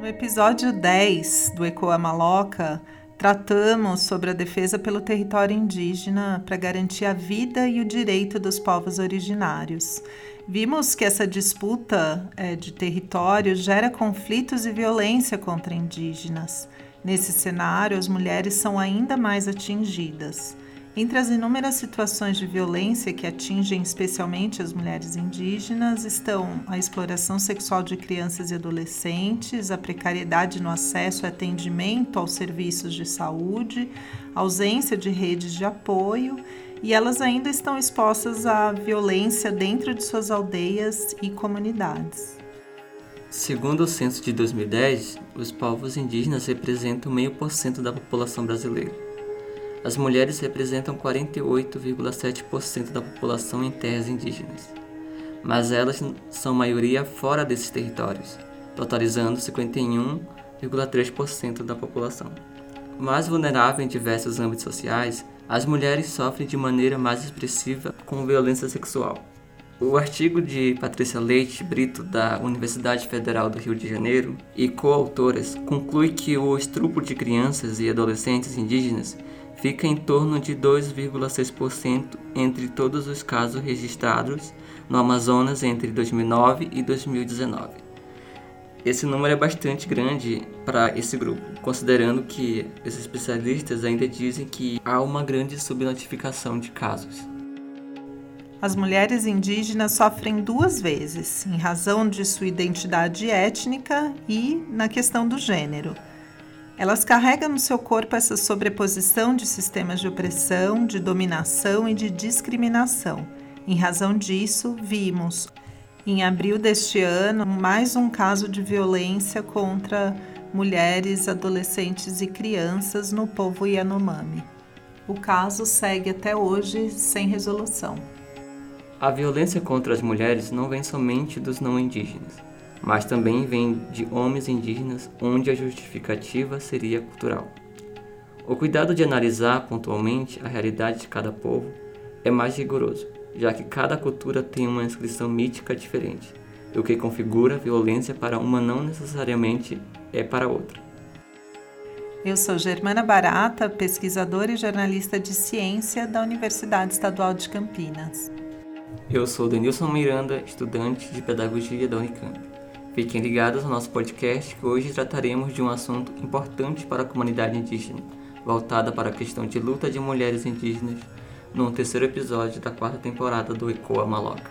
No episódio 10 do Ecoa Maloca, tratamos sobre a defesa pelo território indígena para garantir a vida e o direito dos povos originários. Vimos que essa disputa é, de território gera conflitos e violência contra indígenas. Nesse cenário, as mulheres são ainda mais atingidas. Entre as inúmeras situações de violência que atingem especialmente as mulheres indígenas estão a exploração sexual de crianças e adolescentes, a precariedade no acesso e atendimento aos serviços de saúde, ausência de redes de apoio e elas ainda estão expostas à violência dentro de suas aldeias e comunidades. Segundo o censo de 2010, os povos indígenas representam meio por cento da população brasileira. As mulheres representam 48,7% da população em terras indígenas, mas elas são maioria fora desses territórios, totalizando 51,3% da população. Mais vulnerável em diversos âmbitos sociais, as mulheres sofrem de maneira mais expressiva com violência sexual. O artigo de Patrícia Leite Brito, da Universidade Federal do Rio de Janeiro, e coautoras, conclui que o estupro de crianças e adolescentes indígenas fica em torno de 2,6% entre todos os casos registrados no Amazonas entre 2009 e 2019. Esse número é bastante grande para esse grupo, considerando que os especialistas ainda dizem que há uma grande subnotificação de casos. As mulheres indígenas sofrem duas vezes, em razão de sua identidade étnica e na questão do gênero. Elas carregam no seu corpo essa sobreposição de sistemas de opressão, de dominação e de discriminação. Em razão disso, vimos, em abril deste ano, mais um caso de violência contra mulheres, adolescentes e crianças no povo Yanomami. O caso segue até hoje sem resolução. A violência contra as mulheres não vem somente dos não indígenas, mas também vem de homens indígenas, onde a justificativa seria cultural. O cuidado de analisar pontualmente a realidade de cada povo é mais rigoroso, já que cada cultura tem uma inscrição mítica diferente, o que configura violência para uma não necessariamente é para outra. Eu sou Germana Barata, pesquisadora e jornalista de ciência da Universidade Estadual de Campinas. Eu sou Denilson Miranda, estudante de Pedagogia da Unicamp. Fiquem ligados ao nosso podcast que hoje trataremos de um assunto importante para a comunidade indígena, voltada para a questão de luta de mulheres indígenas, no terceiro episódio da quarta temporada do Ecoa Maloca.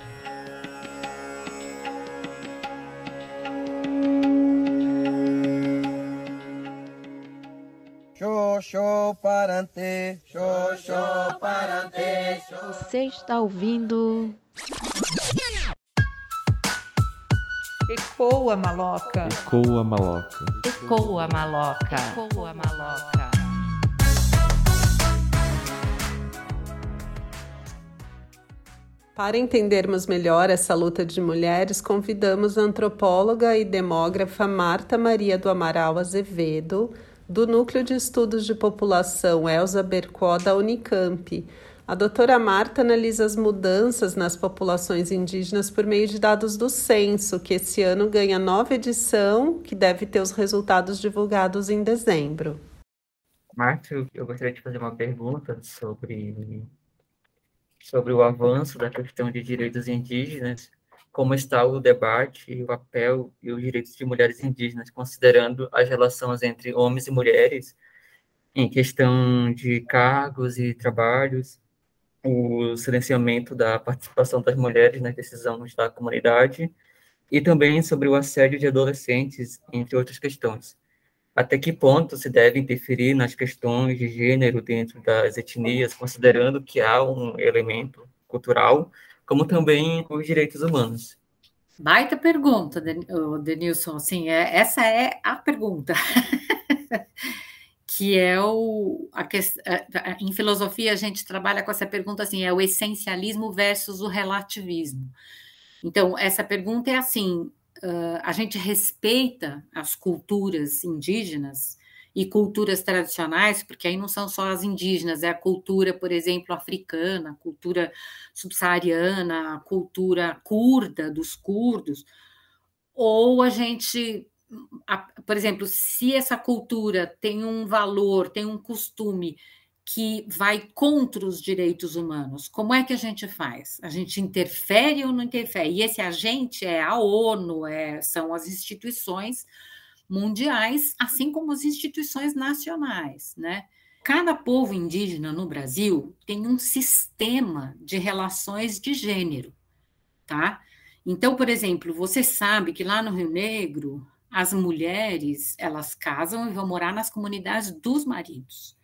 Você está ouvindo Ecoa maloca. Ecoa maloca. Ecoa maloca. Ecoa maloca. Para entendermos melhor essa luta de mulheres, convidamos a antropóloga e demógrafa Marta Maria do Amaral Azevedo, do Núcleo de Estudos de População Elza Bercó da Unicamp. A doutora Marta analisa as mudanças nas populações indígenas por meio de dados do censo, que esse ano ganha nova edição, que deve ter os resultados divulgados em dezembro. Marta, eu gostaria de fazer uma pergunta sobre sobre o avanço da questão de direitos indígenas, como está o debate, o papel e os direitos de mulheres indígenas, considerando as relações entre homens e mulheres em questão de cargos e trabalhos, o silenciamento da participação das mulheres nas decisões da comunidade e também sobre o assédio de adolescentes, entre outras questões até que ponto se deve interferir nas questões de gênero dentro das etnias, considerando que há um elemento cultural, como também os direitos humanos. Baita pergunta, Denilson. Assim, é, essa é a pergunta. que é o a, a, em filosofia a gente trabalha com essa pergunta assim é o essencialismo versus o relativismo. Então essa pergunta é assim uh, a gente respeita as culturas indígenas e culturas tradicionais, porque aí não são só as indígenas, é a cultura, por exemplo, africana, a cultura subsaariana, a cultura curda dos curdos, ou a gente por exemplo, se essa cultura tem um valor, tem um costume que vai contra os direitos humanos, como é que a gente faz? A gente interfere ou não interfere? E esse agente é a ONU, é, são as instituições mundiais, assim como as instituições nacionais, né? Cada povo indígena no Brasil tem um sistema de relações de gênero, tá? Então, por exemplo, você sabe que lá no Rio Negro as mulheres elas casam e vão morar nas comunidades dos maridos.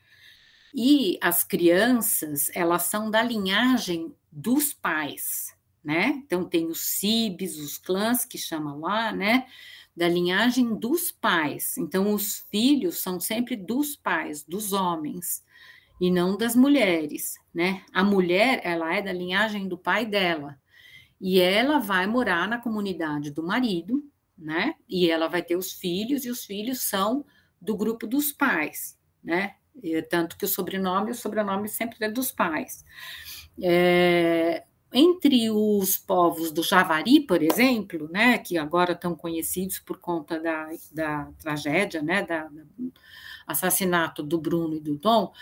E as crianças, elas são da linhagem dos pais, né? Então tem os cibes, os clãs que chamam lá, né? Da linhagem dos pais. Então os filhos são sempre dos pais, dos homens, e não das mulheres, né? A mulher, ela é da linhagem do pai dela. E ela vai morar na comunidade do marido, né? E ela vai ter os filhos, e os filhos são do grupo dos pais, né? E, tanto que o sobrenome, o sobrenome sempre é dos pais. É, entre os povos do Javari, por exemplo, né, que agora estão conhecidos por conta da, da tragédia, né, da, do assassinato do Bruno e do Dom,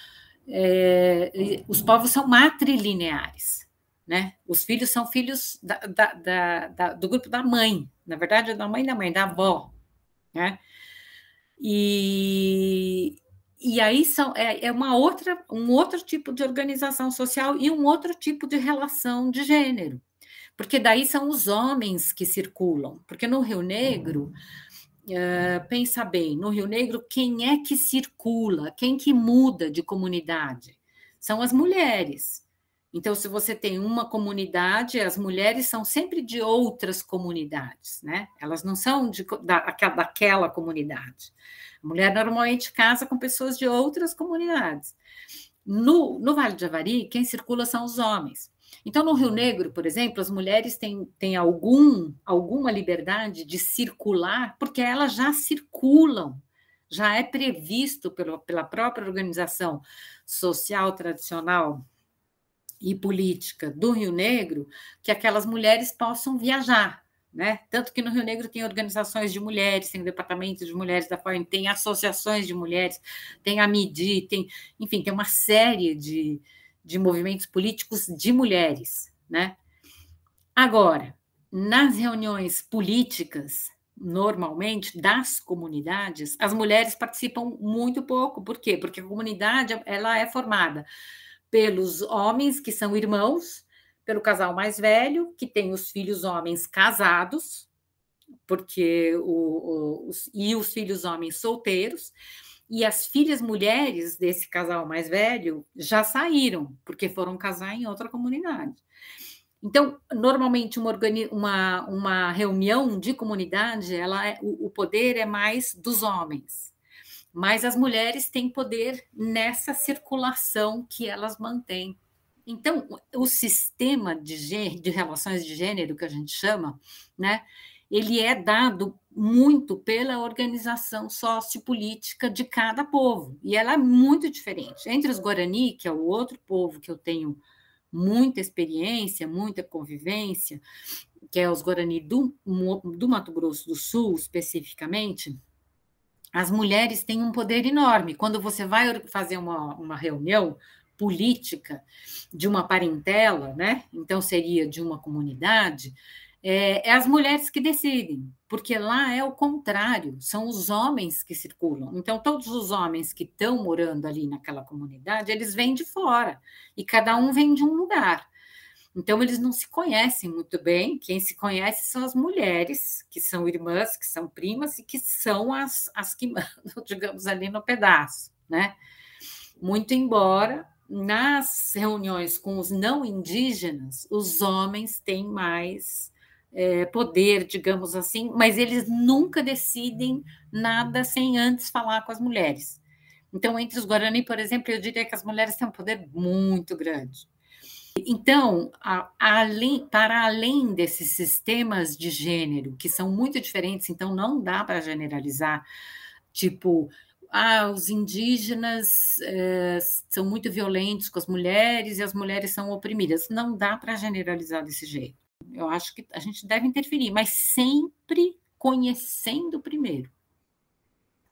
é, os povos são matrilineares, né? Os filhos são filhos da, da, da, do grupo da mãe, na verdade, da mãe da mãe, da avó, né? E, e aí são, é, é uma outra, um outro tipo de organização social e um outro tipo de relação de gênero. Porque daí são os homens que circulam. Porque no Rio Negro, uh, pensa bem, no Rio Negro, quem é que circula, quem que muda de comunidade? São as mulheres. Então, se você tem uma comunidade, as mulheres são sempre de outras comunidades, né? Elas não são de, da, daquela comunidade. A mulher normalmente casa com pessoas de outras comunidades. No, no Vale de Javari, quem circula são os homens. Então, no Rio Negro, por exemplo, as mulheres têm, têm algum, alguma liberdade de circular, porque elas já circulam, já é previsto pelo, pela própria organização social tradicional e política do Rio Negro que aquelas mulheres possam viajar, né? Tanto que no Rio Negro tem organizações de mulheres, tem departamentos de mulheres da FOIM, tem associações de mulheres, tem a MIDI, tem, enfim, tem uma série de, de movimentos políticos de mulheres, né? Agora, nas reuniões políticas, normalmente das comunidades, as mulheres participam muito pouco. Por quê? Porque a comunidade ela é formada pelos homens que são irmãos, pelo casal mais velho, que tem os filhos homens casados, porque o, o, os, e os filhos homens solteiros, e as filhas mulheres desse casal mais velho já saíram, porque foram casar em outra comunidade. Então, normalmente, uma, uma, uma reunião de comunidade, ela é, o, o poder é mais dos homens mas as mulheres têm poder nessa circulação que elas mantêm. Então, o sistema de, de relações de gênero, que a gente chama, né, ele é dado muito pela organização sociopolítica de cada povo, e ela é muito diferente. Entre os Guarani, que é o outro povo que eu tenho muita experiência, muita convivência, que é os Guarani do, do Mato Grosso do Sul, especificamente, as mulheres têm um poder enorme. Quando você vai fazer uma, uma reunião política de uma parentela, né? Então seria de uma comunidade, é, é, as mulheres que decidem, porque lá é o contrário, são os homens que circulam. Então, todos os homens que estão morando ali naquela comunidade, eles vêm de fora, e cada um vem de um lugar. Então, eles não se conhecem muito bem. Quem se conhece são as mulheres, que são irmãs, que são primas e que são as, as que mandam, digamos, ali no pedaço, né? Muito embora nas reuniões com os não indígenas, os homens têm mais é, poder, digamos assim, mas eles nunca decidem nada sem antes falar com as mulheres. Então, entre os Guarani, por exemplo, eu diria que as mulheres têm um poder muito grande. Então, a, para além desses sistemas de gênero, que são muito diferentes, então não dá para generalizar, tipo, ah, os indígenas eh, são muito violentos com as mulheres e as mulheres são oprimidas. Não dá para generalizar desse jeito. Eu acho que a gente deve interferir, mas sempre conhecendo primeiro.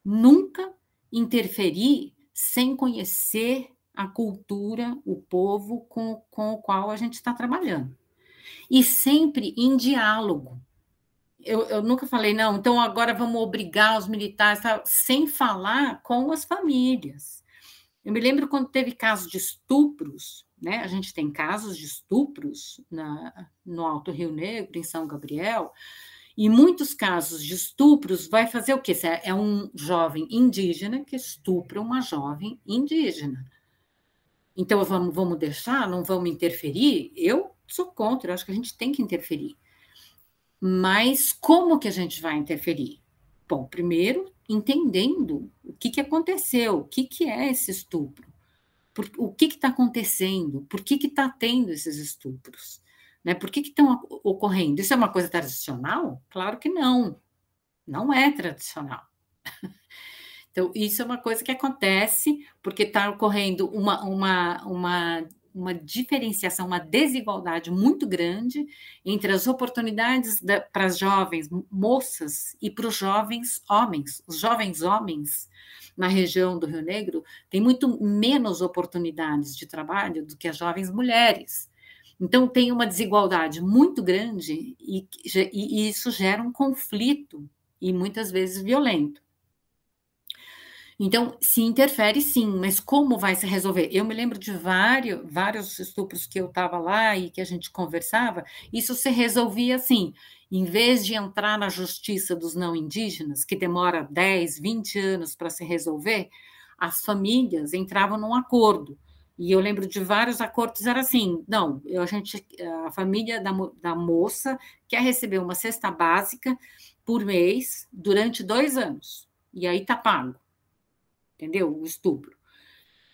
Nunca interferir sem conhecer a cultura, o povo com, com o qual a gente está trabalhando. E sempre em diálogo. Eu, eu, nunca falei, não, então agora vamos obrigar os militares, tá? sem falar com as famílias. Eu me lembro quando teve casos de estupros, né? A gente tem casos de estupros na, no Alto Rio Negro, em São Gabriel, e muitos casos de estupros vai fazer o quê? É um jovem indígena que estupra uma jovem indígena. Então, vamos, vamos deixar, não vamos interferir? Eu sou contra, eu acho que a gente tem que interferir. Mas como que a gente vai interferir? Bom, primeiro, entendendo o que, que aconteceu, o que, que é esse estupro, por, o que está acontecendo, por que está tendo esses estupros, né? por que estão ocorrendo? Isso é uma coisa tradicional? Claro que não, não é tradicional. Então, isso é uma coisa que acontece porque está ocorrendo uma, uma, uma, uma diferenciação, uma desigualdade muito grande entre as oportunidades para as jovens moças e para os jovens homens. Os jovens homens na região do Rio Negro têm muito menos oportunidades de trabalho do que as jovens mulheres. Então, tem uma desigualdade muito grande e, e isso gera um conflito e muitas vezes violento. Então, se interfere sim, mas como vai se resolver? Eu me lembro de vários, vários estupros que eu estava lá e que a gente conversava, isso se resolvia assim. Em vez de entrar na justiça dos não indígenas, que demora 10, 20 anos para se resolver, as famílias entravam num acordo. E eu lembro de vários acordos, era assim: não, a, gente, a família da, da moça quer receber uma cesta básica por mês durante dois anos. E aí tá pago entendeu? O estupro.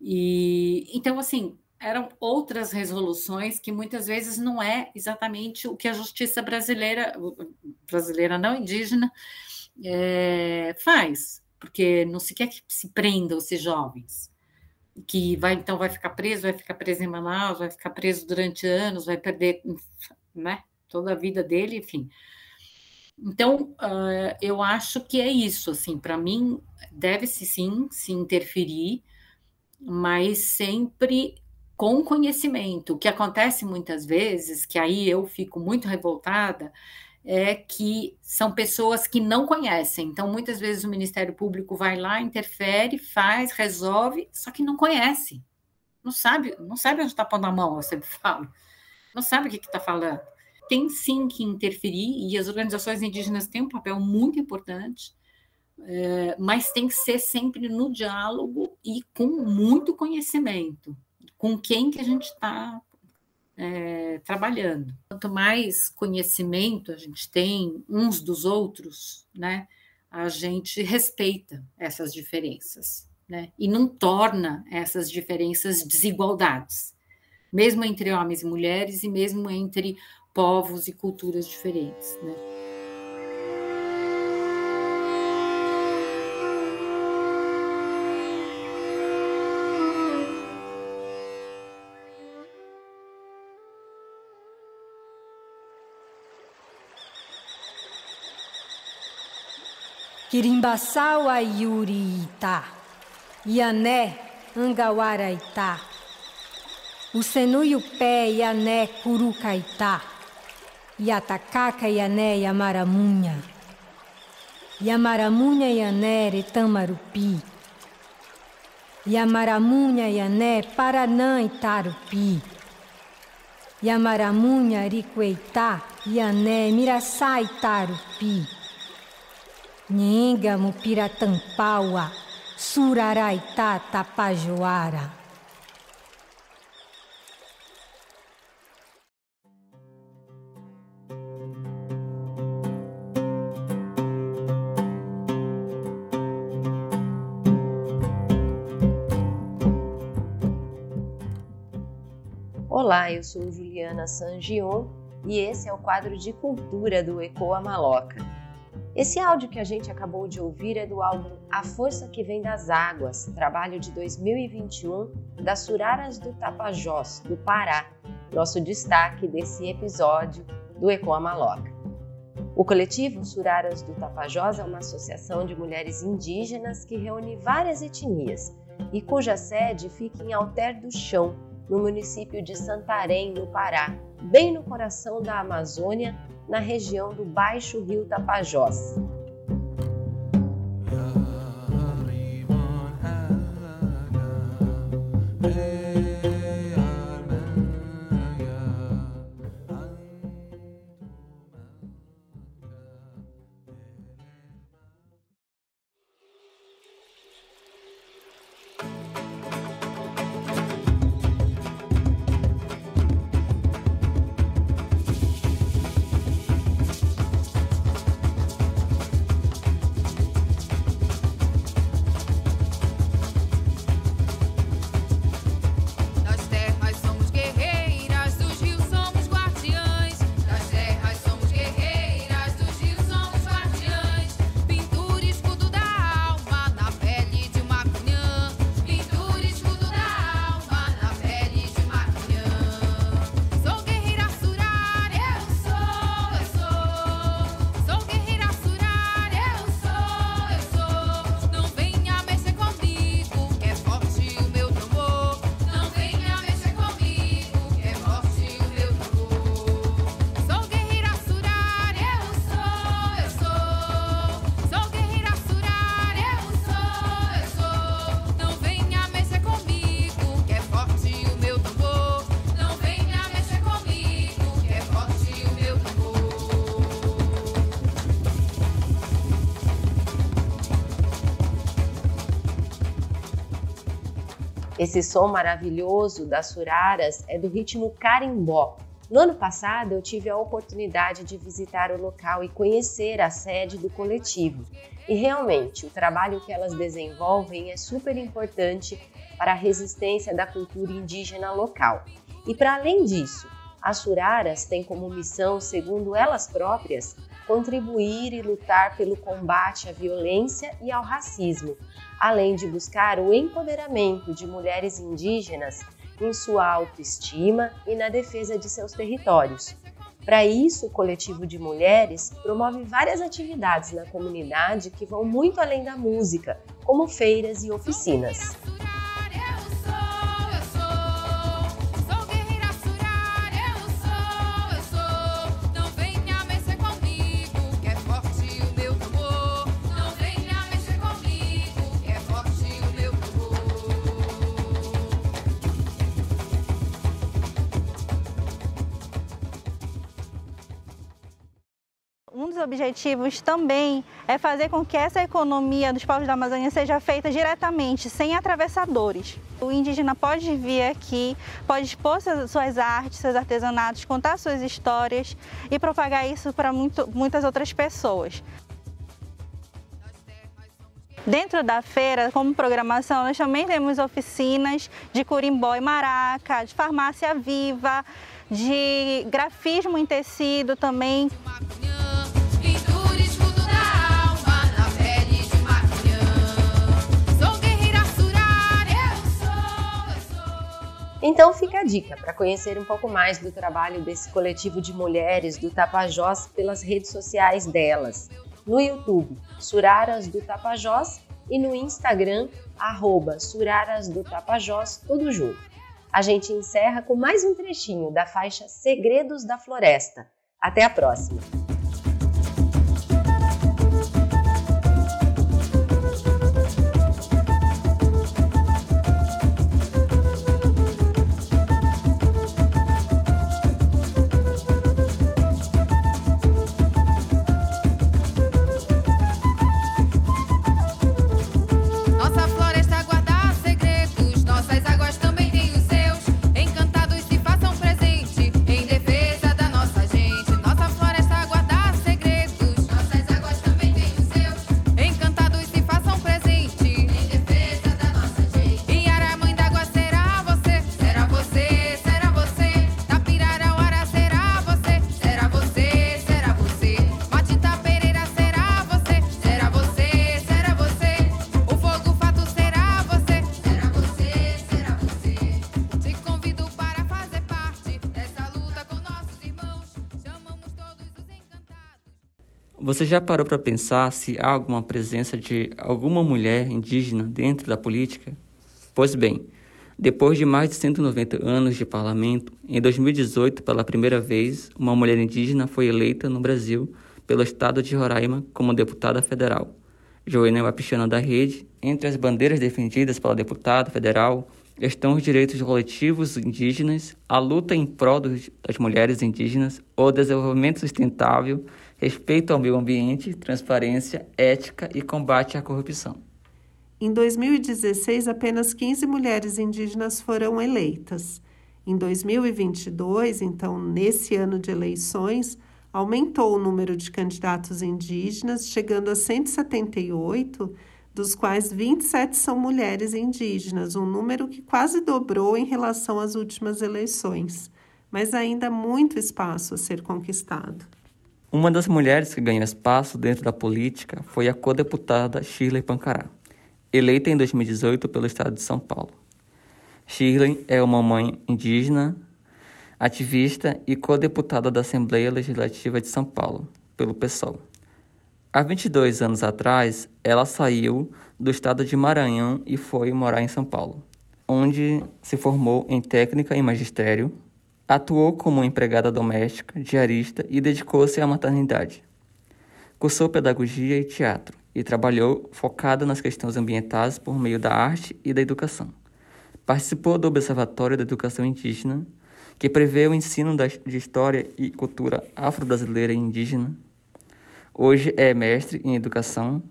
E então, assim, eram outras resoluções que muitas vezes não é exatamente o que a justiça brasileira, brasileira não indígena, é, faz, porque não se quer que se prendam esses jovens, que vai então vai ficar preso, vai ficar preso em Manaus, vai ficar preso durante anos, vai perder né, toda a vida dele, enfim. Então, uh, eu acho que é isso, assim, para mim, deve-se sim se interferir, mas sempre com conhecimento. O que acontece muitas vezes, que aí eu fico muito revoltada, é que são pessoas que não conhecem. Então, muitas vezes o Ministério Público vai lá, interfere, faz, resolve, só que não conhece. Não sabe, não sabe onde está pondo a mão, eu sempre falo. Não sabe o que está falando tem sim que interferir, e as organizações indígenas têm um papel muito importante, é, mas tem que ser sempre no diálogo e com muito conhecimento, com quem que a gente está é, trabalhando. Quanto mais conhecimento a gente tem uns dos outros, né, a gente respeita essas diferenças, né, e não torna essas diferenças desigualdades, mesmo entre homens e mulheres e mesmo entre povos e culturas diferentes, né? Kirimbaçau Ayuri Ita, Iané Angawara Ita, o Senu e o Pé Iané Curucaitá. Yatakaka Yané Yamaramunha. Yamaramunha Yané Retamarupi. Yamaramunha Yané Paranã Itarupi. Yamaramunha Ricueitá Yané Miraçá Itarupi. Nhenga Mupiratampaua Suraraitá Tapajoara. Olá, eu sou Juliana Sangion e esse é o quadro de cultura do Ecoa Maloca. Esse áudio que a gente acabou de ouvir é do álbum A Força que Vem das Águas, trabalho de 2021 das Suraras do Tapajós, do Pará, nosso destaque desse episódio do Ecoa Maloca. O coletivo Suraras do Tapajós é uma associação de mulheres indígenas que reúne várias etnias e cuja sede fica em Alter do Chão, no município de Santarém, no Pará, bem no coração da Amazônia, na região do Baixo Rio Tapajós. Esse som maravilhoso das suraras é do ritmo carimbó. No ano passado, eu tive a oportunidade de visitar o local e conhecer a sede do coletivo. E realmente, o trabalho que elas desenvolvem é super importante para a resistência da cultura indígena local. E para além disso, as suraras têm como missão, segundo elas próprias, contribuir e lutar pelo combate à violência e ao racismo, além de buscar o empoderamento de mulheres indígenas em sua autoestima e na defesa de seus territórios. Para isso, o coletivo de mulheres promove várias atividades na comunidade que vão muito além da música, como feiras e oficinas. Objetivos também é fazer com que essa economia dos povos da Amazônia seja feita diretamente, sem atravessadores. O indígena pode vir aqui, pode expor suas artes, seus artesanatos, contar suas histórias e propagar isso para muitas outras pessoas. Dentro da feira, como programação, nós também temos oficinas de curimbó e maraca, de farmácia viva, de grafismo em tecido também. Então fica a dica para conhecer um pouco mais do trabalho desse coletivo de mulheres do Tapajós pelas redes sociais delas. No YouTube, Suraras do Tapajós e no Instagram, arroba Suraras do Tapajós, tudo junto. A gente encerra com mais um trechinho da faixa Segredos da Floresta. Até a próxima! Você já parou para pensar se há alguma presença de alguma mulher indígena dentro da política? Pois bem, depois de mais de 190 anos de parlamento, em 2018, pela primeira vez, uma mulher indígena foi eleita no Brasil pelo estado de Roraima como deputada federal. Joênia Wapichana da Rede, entre as bandeiras defendidas pela deputada federal estão os direitos coletivos indígenas, a luta em prol das mulheres indígenas, o desenvolvimento sustentável, respeito ao meio ambiente, transparência, ética e combate à corrupção. Em 2016, apenas 15 mulheres indígenas foram eleitas. Em 2022, então, nesse ano de eleições, aumentou o número de candidatos indígenas, chegando a 178, dos quais 27 são mulheres indígenas, um número que quase dobrou em relação às últimas eleições, mas ainda há muito espaço a ser conquistado. Uma das mulheres que ganhou espaço dentro da política foi a co-deputada Shirley Pancará eleita em 2018 pelo estado de São Paulo. Shirley é uma mãe indígena, ativista e co-deputada da Assembleia Legislativa de São Paulo, pelo PSOL. Há 22 anos atrás, ela saiu do estado de Maranhão e foi morar em São Paulo, onde se formou em técnica e magistério, atuou como empregada doméstica, diarista e dedicou-se à maternidade. Cursou pedagogia e teatro e trabalhou focada nas questões ambientais por meio da arte e da educação. Participou do Observatório da Educação Indígena, que prevê o ensino de história e cultura afro-brasileira e indígena. Hoje é mestre em educação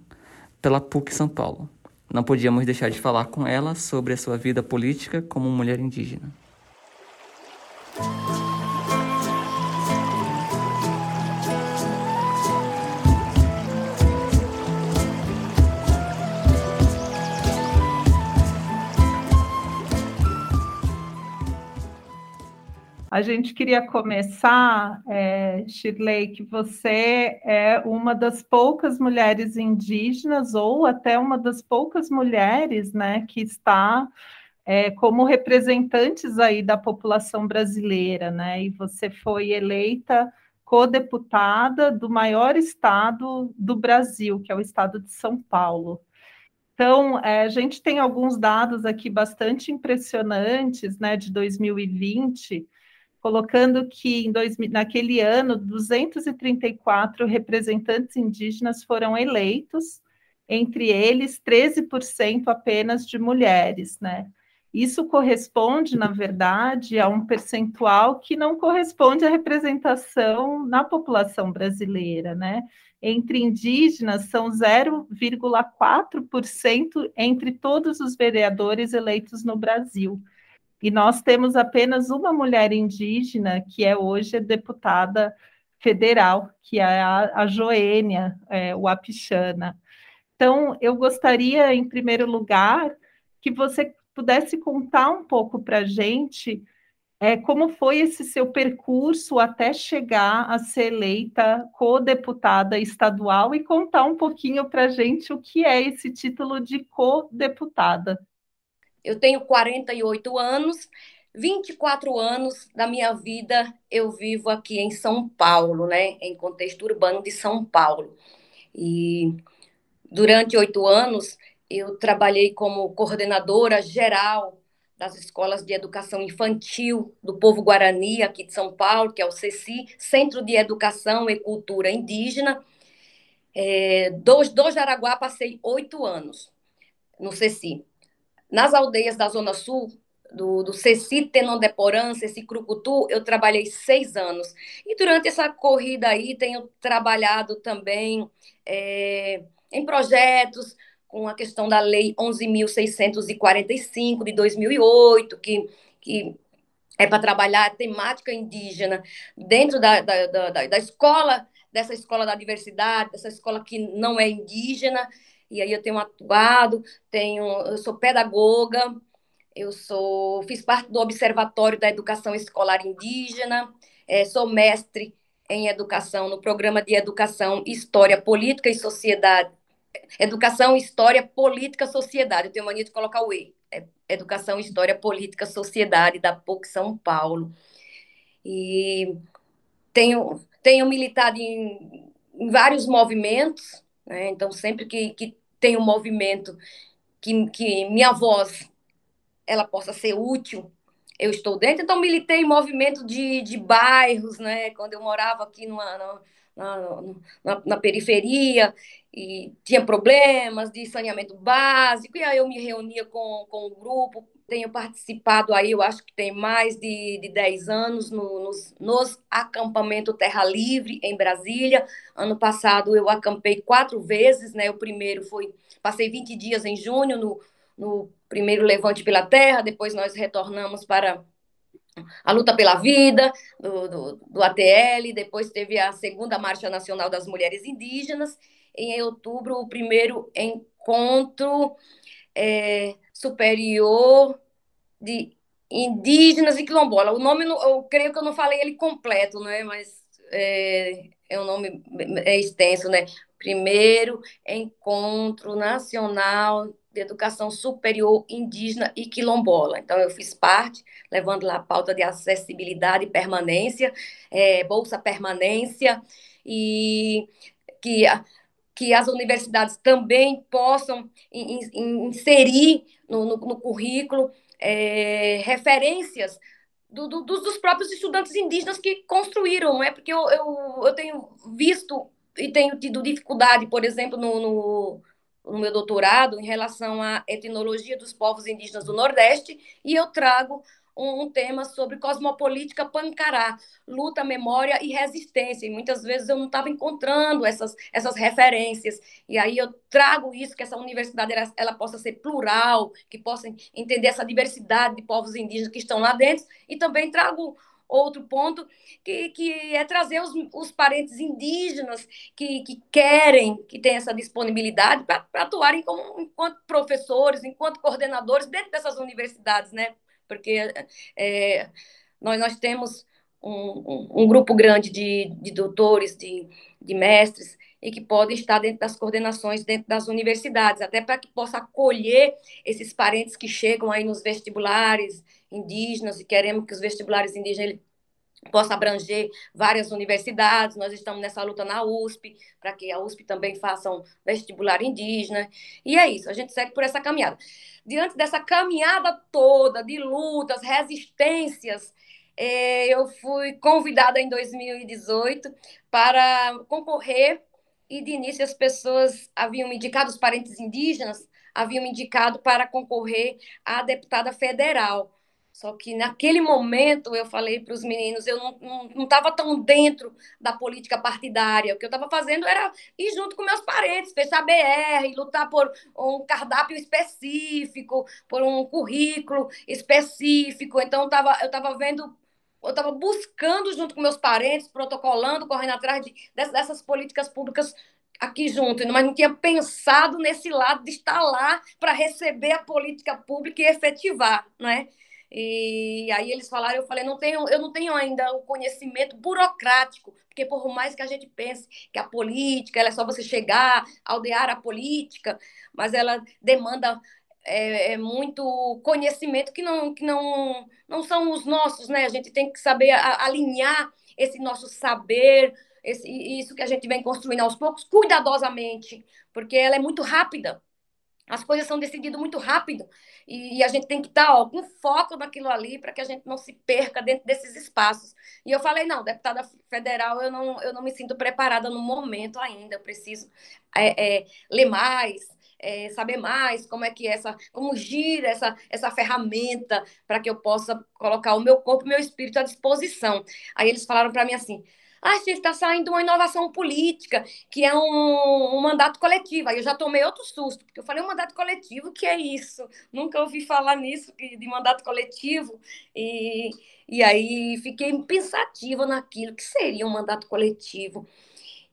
pela PUC São Paulo. Não podíamos deixar de falar com ela sobre a sua vida política como mulher indígena. A gente queria começar, é, Shirley, que você é uma das poucas mulheres indígenas, ou até uma das poucas mulheres né, que está é, como representantes aí da população brasileira, né? E você foi eleita co-deputada do maior estado do Brasil, que é o estado de São Paulo. Então, é, a gente tem alguns dados aqui bastante impressionantes, né, de 2020, colocando que em dois, naquele ano 234 representantes indígenas foram eleitos, entre eles 13% apenas de mulheres, né? Isso corresponde, na verdade, a um percentual que não corresponde à representação na população brasileira, né? Entre indígenas, são 0,4% entre todos os vereadores eleitos no Brasil. E nós temos apenas uma mulher indígena, que é hoje deputada federal, que é a, Joênia é. Então, eu gostaria, em primeiro lugar, que você pudesse contar um pouco para a gente é, como foi esse seu percurso até chegar a ser eleita co-deputada estadual e contar um pouquinho para a gente o que é esse título de co-deputada. Eu tenho 48 anos, 24 anos da minha vida eu vivo aqui em São Paulo, né, em contexto urbano de São Paulo. E durante oito anos eu trabalhei como coordenadora geral das escolas de educação infantil do povo guarani aqui de São Paulo, que é o CECI, Centro de Educação e Cultura Indígena. É, do, do Jaraguá passei oito anos no CECI. Nas aldeias da Zona Sul, do, do Ceci Tenondeporã, Ceci Crucutu, eu trabalhei seis anos. E durante essa corrida aí, tenho trabalhado também é, em projetos com a questão da Lei 11.645 de 2008, que, que é para trabalhar a temática indígena dentro da, da, da, da escola, dessa escola da diversidade, dessa escola que não é indígena, e aí eu tenho atuado, tenho, eu sou pedagoga, eu sou, fiz parte do Observatório da Educação Escolar Indígena, é, sou mestre em educação no programa de Educação, História, Política e Sociedade. Educação, História, Política, Sociedade. Eu tenho mania de colocar o E. É Educação, História, Política, Sociedade, da PUC São Paulo. E tenho, tenho militado em em vários movimentos, né? então sempre que, que tem um movimento que, que minha voz ela possa ser útil, eu estou dentro. Então, militei em movimento de, de bairros, né? quando eu morava aqui numa, na, na, na, periferia e tinha problemas de saneamento básico, e aí eu me reunia com, com o grupo tenho participado aí, eu acho que tem mais de, de 10 anos, no, nos, nos acampamento Terra Livre, em Brasília. Ano passado eu acampei quatro vezes, né? O primeiro foi, passei 20 dias em junho, no, no primeiro Levante pela Terra, depois nós retornamos para a luta pela vida do, do, do, ATL, depois teve a segunda Marcha Nacional das Mulheres Indígenas, em outubro, o primeiro encontro é, superior de indígenas e quilombola. O nome, eu creio que eu não falei ele completo, né? mas é, é um nome é extenso, né? Primeiro Encontro Nacional de Educação Superior Indígena e Quilombola. Então, eu fiz parte, levando lá a pauta de acessibilidade e permanência, é, bolsa permanência, e que que as universidades também possam inserir no, no, no currículo é, referências do, do, dos próprios estudantes indígenas que construíram, não é? Porque eu, eu, eu tenho visto e tenho tido dificuldade, por exemplo, no, no, no meu doutorado, em relação à etnologia dos povos indígenas do Nordeste, e eu trago um, um, tema sobre cosmopolítica pancará, luta, memória e resistência. E muitas vezes eu não estava encontrando essas, essas referências. E aí eu trago isso, que essa universidade ela, ela, possa ser plural, que possa entender essa diversidade de povos indígenas que estão lá dentro. E também trago outro ponto, que, que é trazer os, os parentes indígenas que, que querem, que têm essa disponibilidade para atuarem como, enquanto professores, enquanto coordenadores dentro dessas universidades, né? Porque é, nós, nós temos um, um, um, grupo grande de, de doutores, de, de mestres, e que podem estar dentro das coordenações, dentro das universidades, até para que possa acolher esses parentes que chegam aí nos vestibulares indígenas, e queremos que os vestibulares indígenas possa abranger várias universidades. Nós estamos nessa luta na USP, para que a USP também faça um vestibular indígena. E é isso, a gente segue por essa caminhada. Diante dessa caminhada toda de lutas, resistências, é, eu fui convidada em 2018 para concorrer e de início as pessoas haviam me indicado, os parentes indígenas haviam me indicado para concorrer a deputada federal. Só que naquele momento eu falei para os meninos, eu não estava tão dentro da política partidária. O que eu estava fazendo era ir junto com meus parentes, fechar BR, lutar por um cardápio específico, por um currículo específico. Então eu estava eu tava vendo, eu estava buscando junto com meus parentes, protocolando, correndo atrás de, dessas políticas públicas aqui junto, mas não tinha pensado nesse lado de estar lá para receber a política pública e efetivar, não é? E aí eles falaram, eu falei, não tenho, eu não tenho ainda o conhecimento burocrático, porque por mais que a gente pense que a política é só você chegar, aldear a política, mas ela demanda é, é muito conhecimento que não, que não, não são os nossos, né? A gente tem que saber alinhar esse nosso saber, esse, isso que a gente vem construindo aos poucos, cuidadosamente, porque ela é muito rápida. As coisas são decididas muito rápido e, a gente tem que estar com foco naquilo ali para que a gente não se perca dentro desses espaços. E eu falei, não, deputada federal, eu não, eu não me sinto preparada no momento ainda, eu preciso é, é, ler mais, é, saber mais como é que essa, como gira essa, essa ferramenta para que eu possa colocar o meu corpo e meu espírito à disposição. Aí eles falaram para mim assim, ah, está saindo uma inovação política, que é um, um, mandato coletivo. Aí eu já tomei outro susto, porque eu falei, um mandato coletivo, que é isso? Nunca ouvi falar nisso, de mandato coletivo. E, e aí fiquei pensativa naquilo, que seria um mandato coletivo.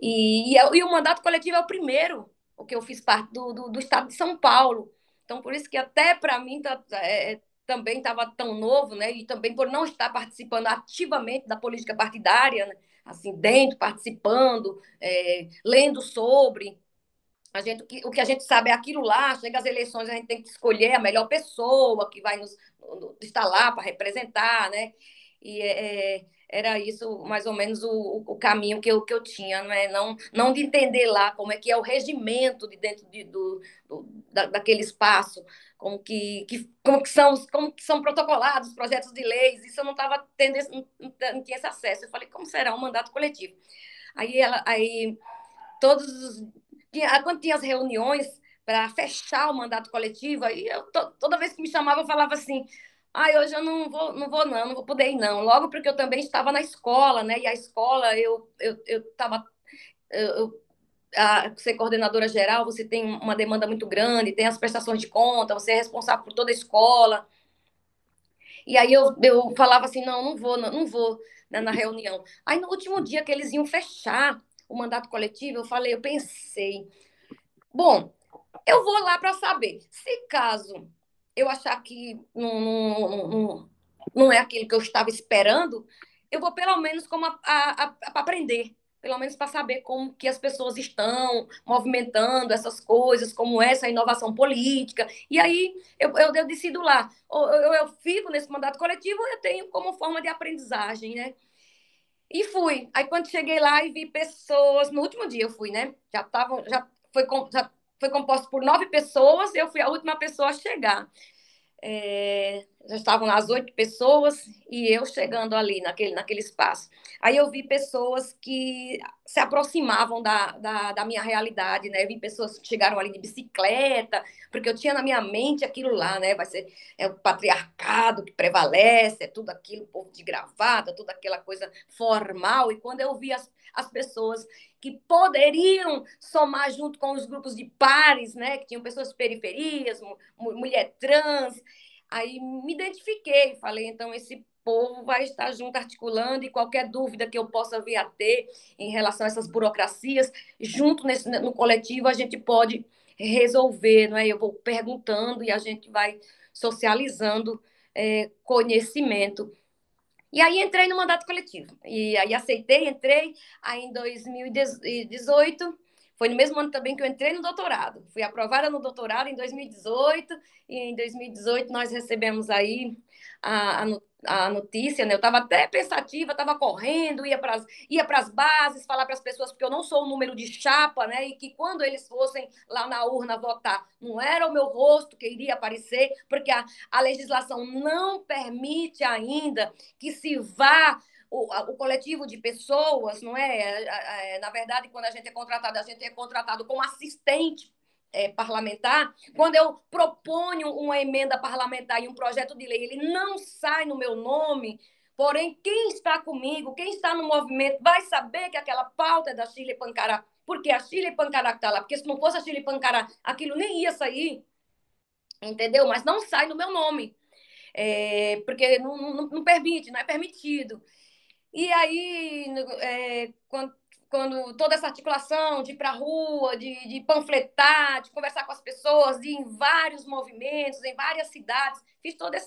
E, e, é, e o mandato coletivo é o primeiro, o que eu fiz parte do, do, do Estado de São Paulo. Então, por isso que até para mim tá, é, também estava tão novo, né? E também por não estar participando ativamente da política partidária, né? Assim, dentro, participando, é, lendo sobre. A gente, o que a gente sabe é aquilo lá, chega às eleições, a gente tem que escolher a melhor pessoa que vai nos, estar lá para representar, né? E é, é, era isso mais ou menos o, o caminho que eu, que eu tinha, não é? Não, não de entender lá como é que é o regimento de dentro de, do, do da, daquele espaço, como que, que, como que são como que são protocolados os projetos de leis, isso eu não estava tendo não, não, tinha esse acesso. Eu falei, como será um mandato coletivo? Aí ela aí todos os, tinha, quando tinha as reuniões para fechar o mandato coletivo, aí eu, toda vez que me chamava eu falava assim, Ai, hoje eu não vou, não vou não, não vou poder ir não. Logo porque eu também estava na escola, né? E a escola eu eu eu estava eu, a ser coordenadora geral, você tem uma demanda muito grande, tem as prestações de conta, você é responsável por toda a escola. E aí eu, eu falava assim, não, não vou, não, não vou né, na reunião. Aí no último dia que eles iam fechar o mandato coletivo, eu falei, eu pensei, bom, eu vou lá para saber. Se caso eu achar que não, não, não, não é aquilo que eu estava esperando, eu vou pelo menos como a, a, a, aprender, pelo menos para saber como que as pessoas estão movimentando essas coisas, como essa inovação política. E aí eu, eu, eu decido lá, ou eu, eu fico nesse mandato coletivo, eu tenho como forma de aprendizagem, né? E fui. Aí quando cheguei lá e vi pessoas, no último dia eu fui, né? Já estavam, já foi, já foi composto por nove pessoas, eu fui a última pessoa a chegar. É, já estavam as oito pessoas e eu chegando ali naquele, naquele espaço. Aí eu vi pessoas que se aproximavam da, da, da, minha realidade, né? Eu vi pessoas que chegaram ali de bicicleta, porque eu tinha na minha mente aquilo lá, né? Vai ser é o patriarcado que prevalece, é tudo aquilo, povo de gravata, toda aquela coisa formal. E quando eu vi as, as pessoas que poderiam somar junto com os grupos de pares, né? Que tinham pessoas de periferias, mulher trans, aí me identifiquei, falei, então esse povo vai estar junto articulando e qualquer dúvida que eu possa vir a ter em relação a essas burocracias, junto nesse, no coletivo a gente pode resolver, não é? Eu vou perguntando e a gente vai socializando é, conhecimento. E aí entrei no mandato coletivo. E aí aceitei, entrei. Aí em 2018, foi no mesmo ano também que eu entrei no doutorado. Fui aprovada no doutorado em 2018. E em 2018 nós recebemos aí a, a a notícia, né? Eu estava até pensativa, estava correndo, ia para ia as bases, falar para as pessoas, porque eu não sou o número de chapa, né? E que quando eles fossem lá na urna votar, não era o meu rosto que iria aparecer, porque a, a legislação não permite ainda que se vá o, o, coletivo de pessoas, não é? é? Na verdade, quando a gente é contratado, a gente é contratado como assistente é, parlamentar, quando eu proponho uma emenda parlamentar e um projeto de lei, ele não sai no meu nome, porém, quem está comigo, quem está no movimento, vai saber que aquela pauta é da Chile Pancará, porque a Chile Pancará está lá, porque se não fosse a Chile Pancará, aquilo nem ia sair, entendeu? Mas não sai no meu nome, é, porque não, não, não permite, não é permitido. E aí, é, quando quando toda essa articulação de ir para a rua, de, de panfletar, de conversar com as pessoas, de ir em vários movimentos, em várias cidades, fiz todos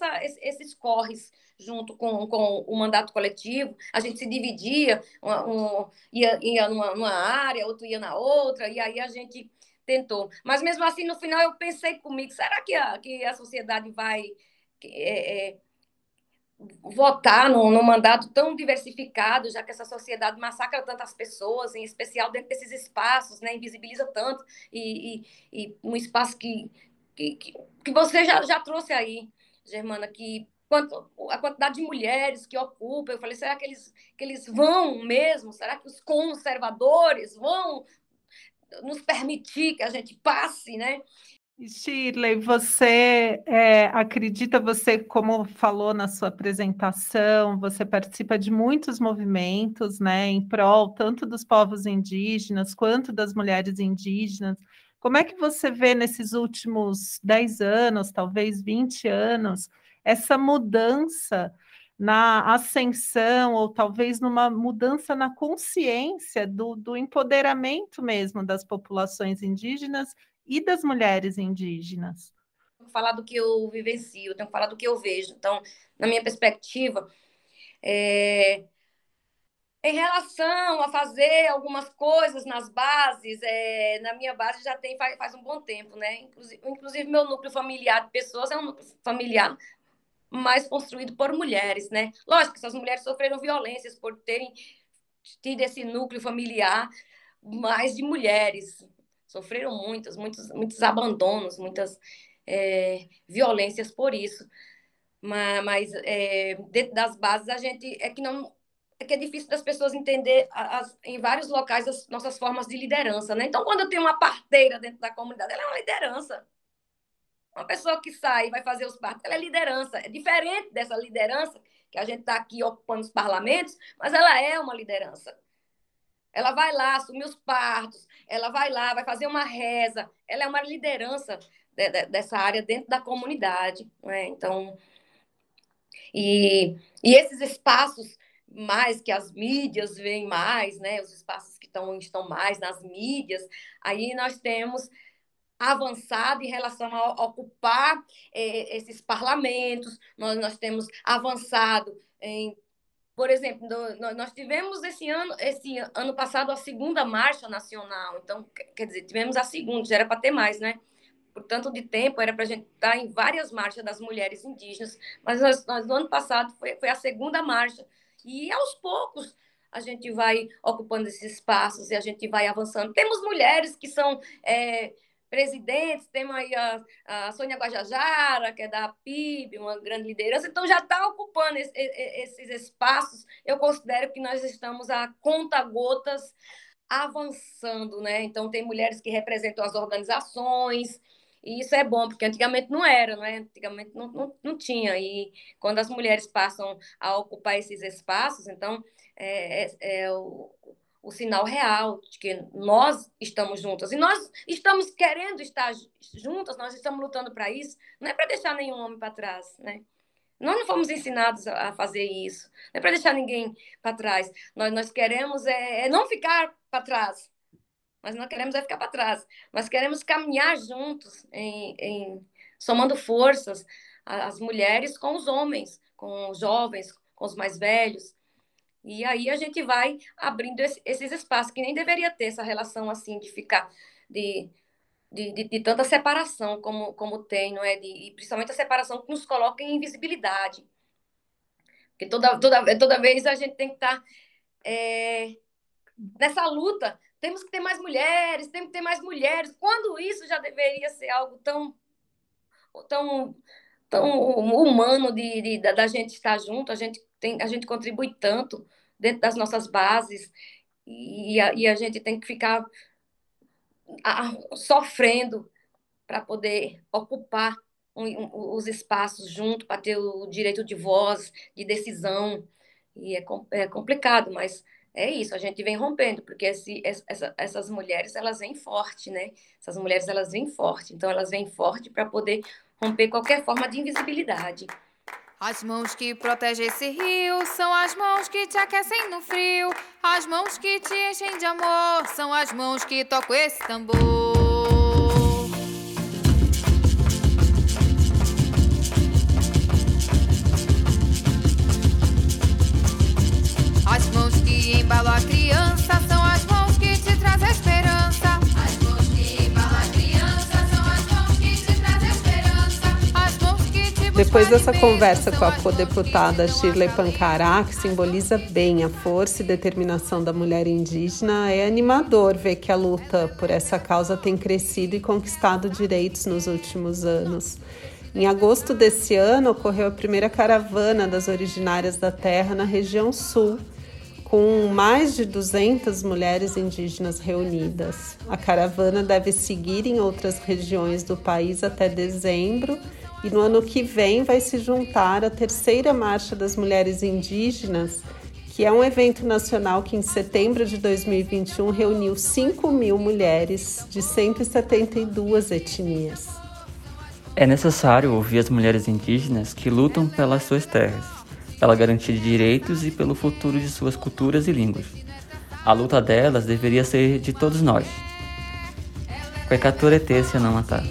esses corres junto com, com o mandato coletivo. A gente se dividia, um, um, ia, ia numa, numa área, outro ia na outra, e aí a gente tentou. Mas mesmo assim, no final, eu pensei comigo: será que a, que a sociedade vai. É, é, votar num, num, mandato tão diversificado, já que essa sociedade massacra tantas pessoas, em especial dentro desses espaços, né, invisibiliza tanto, e, e, e um espaço que, que, que, você já, já trouxe aí, Germana, que quanto, a quantidade de mulheres que ocupam, eu falei, será que eles, que eles vão mesmo? Será que os conservadores vão nos permitir que a gente passe, né? Shirley, você é, acredita, você, como falou na sua apresentação, você participa de muitos movimentos, né, em prol tanto dos povos indígenas quanto das mulheres indígenas. Como é que você vê nesses últimos 10 anos, talvez 20 anos, essa mudança na ascensão, ou talvez numa mudança na consciência do, do empoderamento mesmo das populações indígenas e das mulheres indígenas? Tenho que falar do que eu vivencio, tenho que falar do que eu vejo. Então, na minha perspectiva, é... em relação a fazer algumas coisas nas bases, é... na minha base já tem faz, faz um bom tempo, né? Inclusive, inclusive, meu núcleo familiar de pessoas é um núcleo familiar mas construído por mulheres, né? Lógico que essas mulheres sofreram violências por terem tido esse núcleo familiar mais de mulheres. Sofreram muitos, muitos, muitos abandonos, muitas é, violências por isso. Mas, mas é, dentro das bases a gente é que não é que é difícil das pessoas entender as, em vários locais as nossas formas de liderança, né? Então, quando eu tenho uma parteira dentro da comunidade, ela é uma liderança. Uma pessoa que sai e vai fazer os partos, ela é liderança. É diferente dessa liderança que a gente está aqui ocupando os parlamentos, mas ela é uma liderança. Ela vai lá assumir os partos, ela vai lá, vai fazer uma reza, ela é uma liderança de, de, dessa área dentro da comunidade. Né? Então, e, e esses espaços mais que as mídias veem mais, né? Os espaços que estão, estão mais nas mídias, aí nós temos avançado em relação a ocupar eh, esses parlamentos, nós, nós temos avançado em por exemplo, nós tivemos esse ano, esse ano passado a segunda marcha nacional. Então, quer dizer, tivemos a segunda, já era para ter mais, né? Por tanto de tempo, era para a gente estar em várias marchas das mulheres indígenas. Mas nós, nós no ano passado foi, foi a segunda marcha. E aos poucos a gente vai ocupando esses espaços e a gente vai avançando. Temos mulheres que são é, presidentes, temos aí a, a Sônia Guajajara, que é da PIB, uma grande liderança, então já está ocupando esse, esses espaços. Eu considero que nós estamos a conta-gotas avançando, né? Então, tem mulheres que representam as organizações, e isso é bom, porque antigamente não era, não é? Antigamente não, não, não tinha. E quando as mulheres passam a ocupar esses espaços, então é, é, é o, o sinal real de que nós estamos juntas. E nós estamos querendo estar juntas, nós estamos lutando para isso. Não é para deixar nenhum homem para trás, né? Nós não fomos ensinados a fazer isso. Não é para deixar ninguém para trás. Nós, nós queremos é, é não ficar para trás mas não queremos é ficar para trás. Nós queremos caminhar juntos, em, em, somando forças, as mulheres com os homens, com os jovens, com os mais velhos. E aí a gente vai abrindo esse, esses espaços, que nem deveria ter essa relação assim de ficar, de, de, de, de tanta separação como, como tem, não é? De, e principalmente a separação que nos coloca em invisibilidade. Porque toda, toda, toda vez a gente tem que estar tá, é, nessa luta temos que ter mais mulheres, temos que ter mais mulheres. Quando isso já deveria ser algo tão tão tão humano de, de da gente estar junto, a gente tem a gente contribui tanto dentro das nossas bases e a, e a gente tem que ficar a, sofrendo para poder ocupar um, um, os espaços junto, para ter o direito de voz, de decisão. E é, é complicado, mas é isso, a gente vem rompendo, porque esse, essa, essas mulheres, elas vêm forte, né? Essas mulheres, elas vêm forte, então elas vêm forte para poder romper qualquer forma de invisibilidade. As mãos que protegem esse rio são as mãos que te aquecem no frio, as mãos que te enchem de amor são as mãos que tocam esse tambor. Depois dessa conversa com a co-deputada Shirley Pancará, que simboliza bem a força e determinação da mulher indígena, é animador ver que a luta por essa causa tem crescido e conquistado direitos nos últimos anos. Em agosto desse ano, ocorreu a primeira caravana das originárias da terra na região sul com mais de 200 mulheres indígenas reunidas. A caravana deve seguir em outras regiões do país até dezembro e no ano que vem vai se juntar à terceira Marcha das Mulheres Indígenas, que é um evento nacional que em setembro de 2021 reuniu 5 mil mulheres de 172 etnias. É necessário ouvir as mulheres indígenas que lutam pelas suas terras pela garantia de direitos e pelo futuro de suas culturas e línguas. A luta delas deveria ser de todos nós. Kwekature Tesse não matar.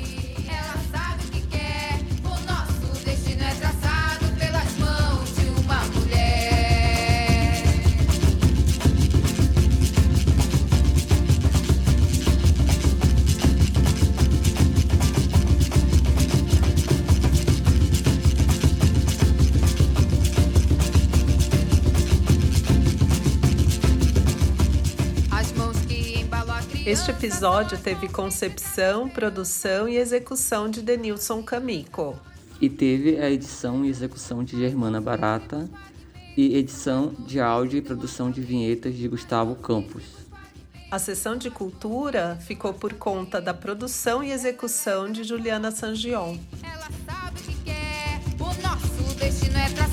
Episódio teve concepção, produção e execução de Denilson Camico. E teve a edição e execução de Germana Barata e edição de áudio e produção de vinhetas de Gustavo Campos. A sessão de cultura ficou por conta da produção e execução de Juliana Sangion. Ela sabe o que quer. O nosso destino é pra